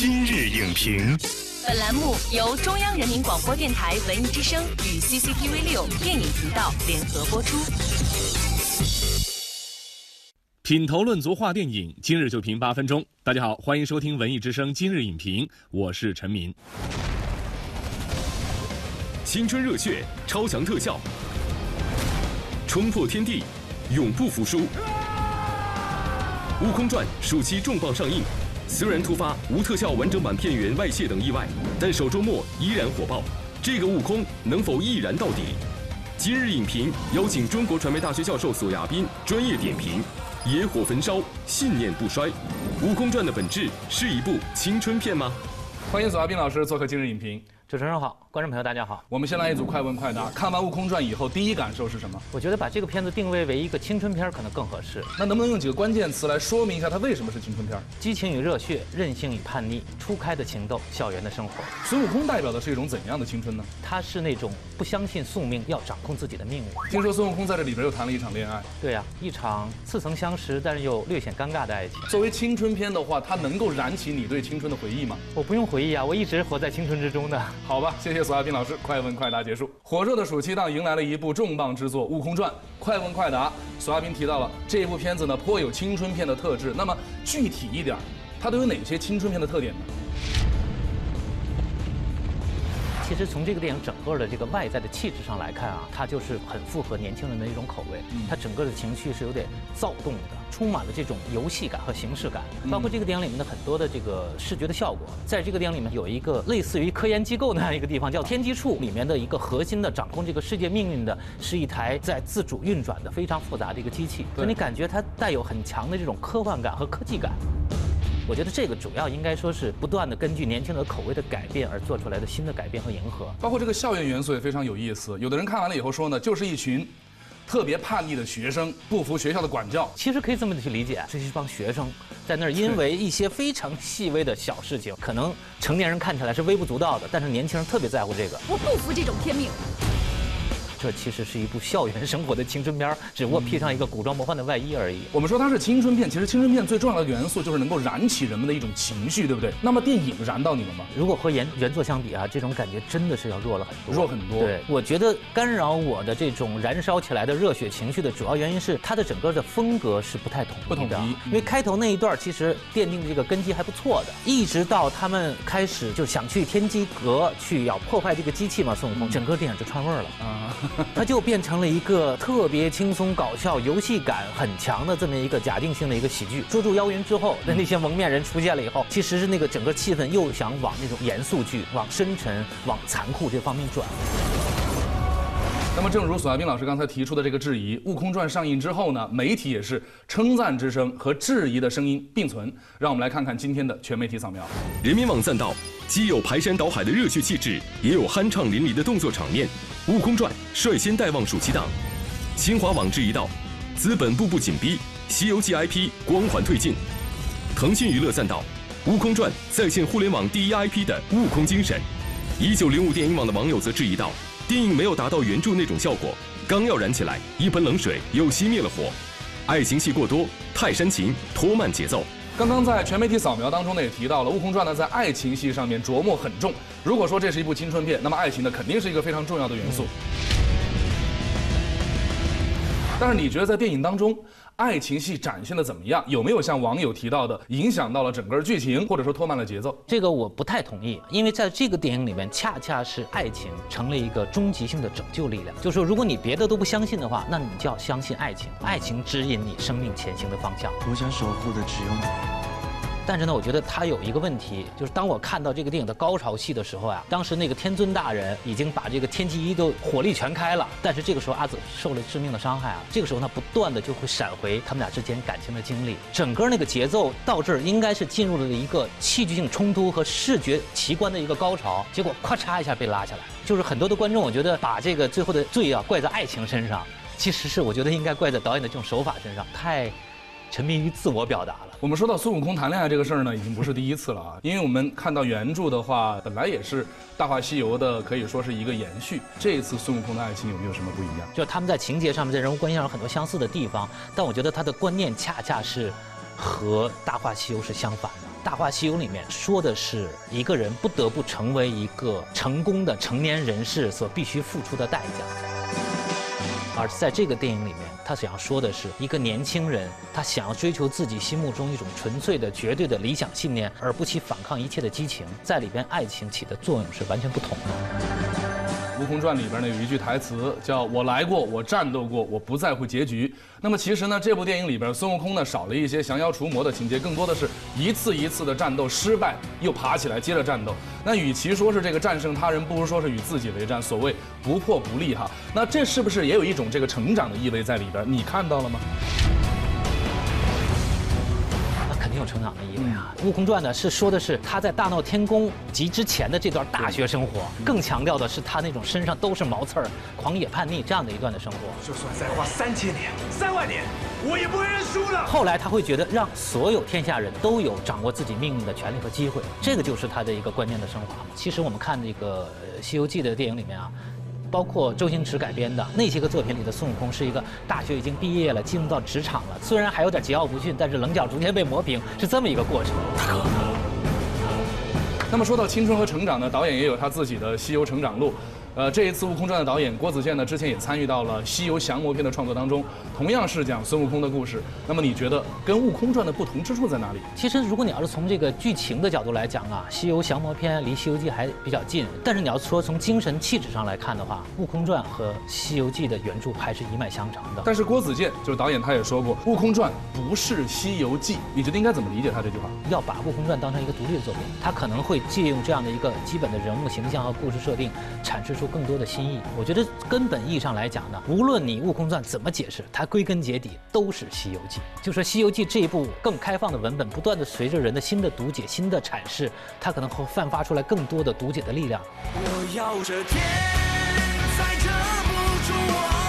今日影评，本栏目由中央人民广播电台文艺之声与 CCTV 六电影频道联合播出。品头论足话电影，今日就评八分钟。大家好，欢迎收听文艺之声今日影评，我是陈明。青春热血，超强特效，冲破天地，永不服输。《悟空传》暑期重磅上映，虽然突发无特效完整版片源外泄等意外，但首周末依然火爆。这个悟空能否毅然到底？今日影评邀请中国传媒大学教授索亚斌专业点评。野火焚烧，信念不衰。《悟空传》的本质是一部青春片吗？欢迎索亚斌老师做客今日影评。主持人好，观众朋友大家好。我们先来一组快问快答。看完《悟空传》以后，第一感受是什么？我觉得把这个片子定位为一个青春片可能更合适。那能不能用几个关键词来说明一下它为什么是青春片？激情与热血，任性与叛逆，初开的情窦，校园的生活。孙悟空代表的是一种怎样的青春呢？他是那种不相信宿命，要掌控自己的命运。听说孙悟空在这里边又谈了一场恋爱。对呀，一场似曾相识，但是又略显尴尬的爱情。作为青春片的话，它能够燃起你对青春的回忆吗？我不用回忆啊，我一直活在青春之中的。好吧，谢谢索亚。斌老师，快问快答结束。火热的暑期档迎来了一部重磅之作《悟空传》。快问快答，索亚斌提到了这部片子呢，颇有青春片的特质。那么具体一点，它都有哪些青春片的特点呢？其实从这个电影整个的这个外在的气质上来看啊，它就是很符合年轻人的一种口味。它整个的情绪是有点躁动的，充满了这种游戏感和形式感。包括这个电影里面的很多的这个视觉的效果，在这个电影里面有一个类似于科研机构那样一个地方，叫天机处。里面的一个核心的掌控这个世界命运的，是一台在自主运转的非常复杂的一个机器。所以你感觉它带有很强的这种科幻感和科技感。我觉得这个主要应该说是不断的根据年轻人口味的改变而做出来的新的改变和迎合，包括这个校园元素也非常有意思。有的人看完了以后说呢，就是一群特别叛逆的学生，不服学校的管教。其实可以这么去理解，这是一帮学生在那儿，因为一些非常细微的小事情，可能成年人看起来是微不足道的，但是年轻人特别在乎这个。我不服这种天命。这其实是一部校园生活的青春片，只不过披上一个古装魔幻的外衣而已。我们说它是青春片，其实青春片最重要的元素就是能够燃起人们的一种情绪，对不对？那么电影燃到你了吗？如果和原原作相比啊，这种感觉真的是要弱了很多，弱很多。对，我觉得干扰我的这种燃烧起来的热血情绪的主要原因是它的整个的风格是不太统不统一。因为开头那一段其实奠定的这个根基还不错的，一直到他们开始就想去天机阁去要破坏这个机器嘛，孙悟空，整个电影就串味儿了啊，他就变成。成了一个特别轻松搞笑、游戏感很强的这么一个假定性的一个喜剧。捉住妖云之后，那那些蒙面人出现了以后，其实是那个整个气氛又想往那种严肃剧、往深沉、往残酷这方面转。那么，正如索亚斌老师刚才提出的这个质疑，《悟空传》上映之后呢，媒体也是称赞之声和质疑的声音并存。让我们来看看今天的全媒体扫描。人民网赞道：既有排山倒海的热血气质，也有酣畅淋漓的动作场面。《悟空传》率先带旺暑期档，新华网质疑道：“资本步步紧逼，《西游记》IP 光环褪尽。”腾讯娱乐赞道：“悟空传》再现互联网第一 IP 的悟空精神。”一九零五电影网的网友则质疑道：“电影没有达到原著那种效果，刚要燃起来，一盆冷水又熄灭了火。爱情戏过多，太煽情，拖慢节奏。”刚刚在全媒体扫描当中呢，也提到了《悟空传》呢，在爱情戏上面琢磨很重。如果说这是一部青春片，那么爱情呢，肯定是一个非常重要的元素。但是你觉得在电影当中，爱情戏展现的怎么样？有没有像网友提到的，影响到了整个剧情，或者说拖慢了节奏？这个我不太同意，因为在这个电影里面，恰恰是爱情成了一个终极性的拯救力量。就是说，如果你别的都不相信的话，那你就要相信爱情，爱情指引你生命前行的方向。我想守护的只有你。但是呢，我觉得他有一个问题，就是当我看到这个电影的高潮戏的时候啊，当时那个天尊大人已经把这个天机一都火力全开了，但是这个时候阿紫受了致命的伤害啊，这个时候呢不断的就会闪回他们俩之间感情的经历，整个那个节奏到这儿应该是进入了一个戏剧性冲突和视觉奇观的一个高潮，结果咔嚓一下被拉下来，就是很多的观众我觉得把这个最后的罪啊怪在爱情身上，其实是我觉得应该怪在导演的这种手法身上，太。沉迷于自我表达了。我们说到孙悟空谈恋爱这个事儿呢，已经不是第一次了啊。因为我们看到原著的话，本来也是《大话西游》的，可以说是一个延续。这一次孙悟空的爱情有没有什么不一样？就他们在情节上面，在人物关系上有很多相似的地方，但我觉得他的观念恰恰是和《大话西游》是相反的。《大话西游》里面说的是一个人不得不成为一个成功的成年人士所必须付出的代价，而在这个电影里面，他想要说的是一个年轻人，他想要追求自己心目中一种纯粹的、绝对的理想信念，而不惜反抗一切的激情，在里边爱情起的作用是完全不同的。《悟空传》里边呢有一句台词叫“我来过，我战斗过，我不在乎结局”。那么其实呢，这部电影里边孙悟空呢少了一些降妖除魔的情节，更多的是一次一次的战斗失败，又爬起来接着战斗。那与其说是这个战胜他人，不如说是与自己为战。所谓不破不立哈。那这是不是也有一种这个成长的意味在里边？你看到了吗？有成长的意味啊！《悟空传》呢是说的是他在大闹天宫及之前的这段大学生活，更强调的是他那种身上都是毛刺儿、狂野叛逆这样的一段的生活。就算再花三千年、三万年，我也不会认输的。后来他会觉得让所有天下人都有掌握自己命运的权利和机会，这个就是他的一个观念的升华。其实我们看这个《西游记》的电影里面啊。包括周星驰改编的那些个作品里的孙悟空，是一个大学已经毕业了，进入到职场了，虽然还有点桀骜不驯，但是棱角逐渐被磨平，是这么一个过程。那么说到青春和成长呢，导演也有他自己的西游成长路。呃，这一次《悟空传》的导演郭子健呢，之前也参与到了《西游降魔篇》的创作当中，同样是讲孙悟空的故事。那么你觉得跟《悟空传》的不同之处在哪里？其实，如果你要是从这个剧情的角度来讲啊，《西游降魔篇》离《西游记》还比较近。但是你要说从精神气质上来看的话，《悟空传》和《西游记》的原著还是一脉相承的。但是郭子健就是导演，他也说过，《悟空传》不是《西游记》，你觉得应该怎么理解他这句话？要把《悟空传》当成一个独立的作品，他可能会借用这样的一个基本的人物形象和故事设定，阐释出更多的新意。我觉得根本意义上来讲呢，无论你《悟空传》怎么解释，它归根结底都是《西游记》。就说《西游记》这一部更开放的文本，不断的随着人的新的读解、新的阐释，它可能会焕发出来更多的读解的力量。我要这天再遮不住我。《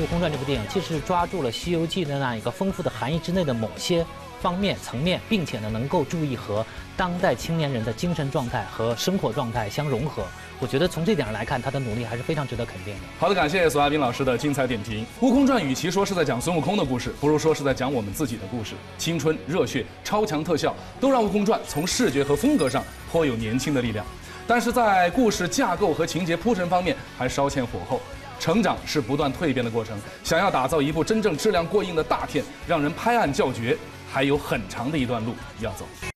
悟空传》这部电影，既是抓住了《西游记》的那样一个丰富的含义之内的某些。方面层面，并且呢，能够注意和当代青年人的精神状态和生活状态相融合。我觉得从这点上来看，他的努力还是非常值得肯定的。好的，感谢索亚斌老师的精彩点评。《悟空传》与其说是在讲孙悟空的故事，不如说是在讲我们自己的故事。青春、热血、超强特效，都让《悟空传》从视觉和风格上颇有年轻的力量。但是在故事架构和情节铺陈方面，还稍欠火候。成长是不断蜕变的过程。想要打造一部真正质量过硬的大片，让人拍案叫绝。还有很长的一段路要走。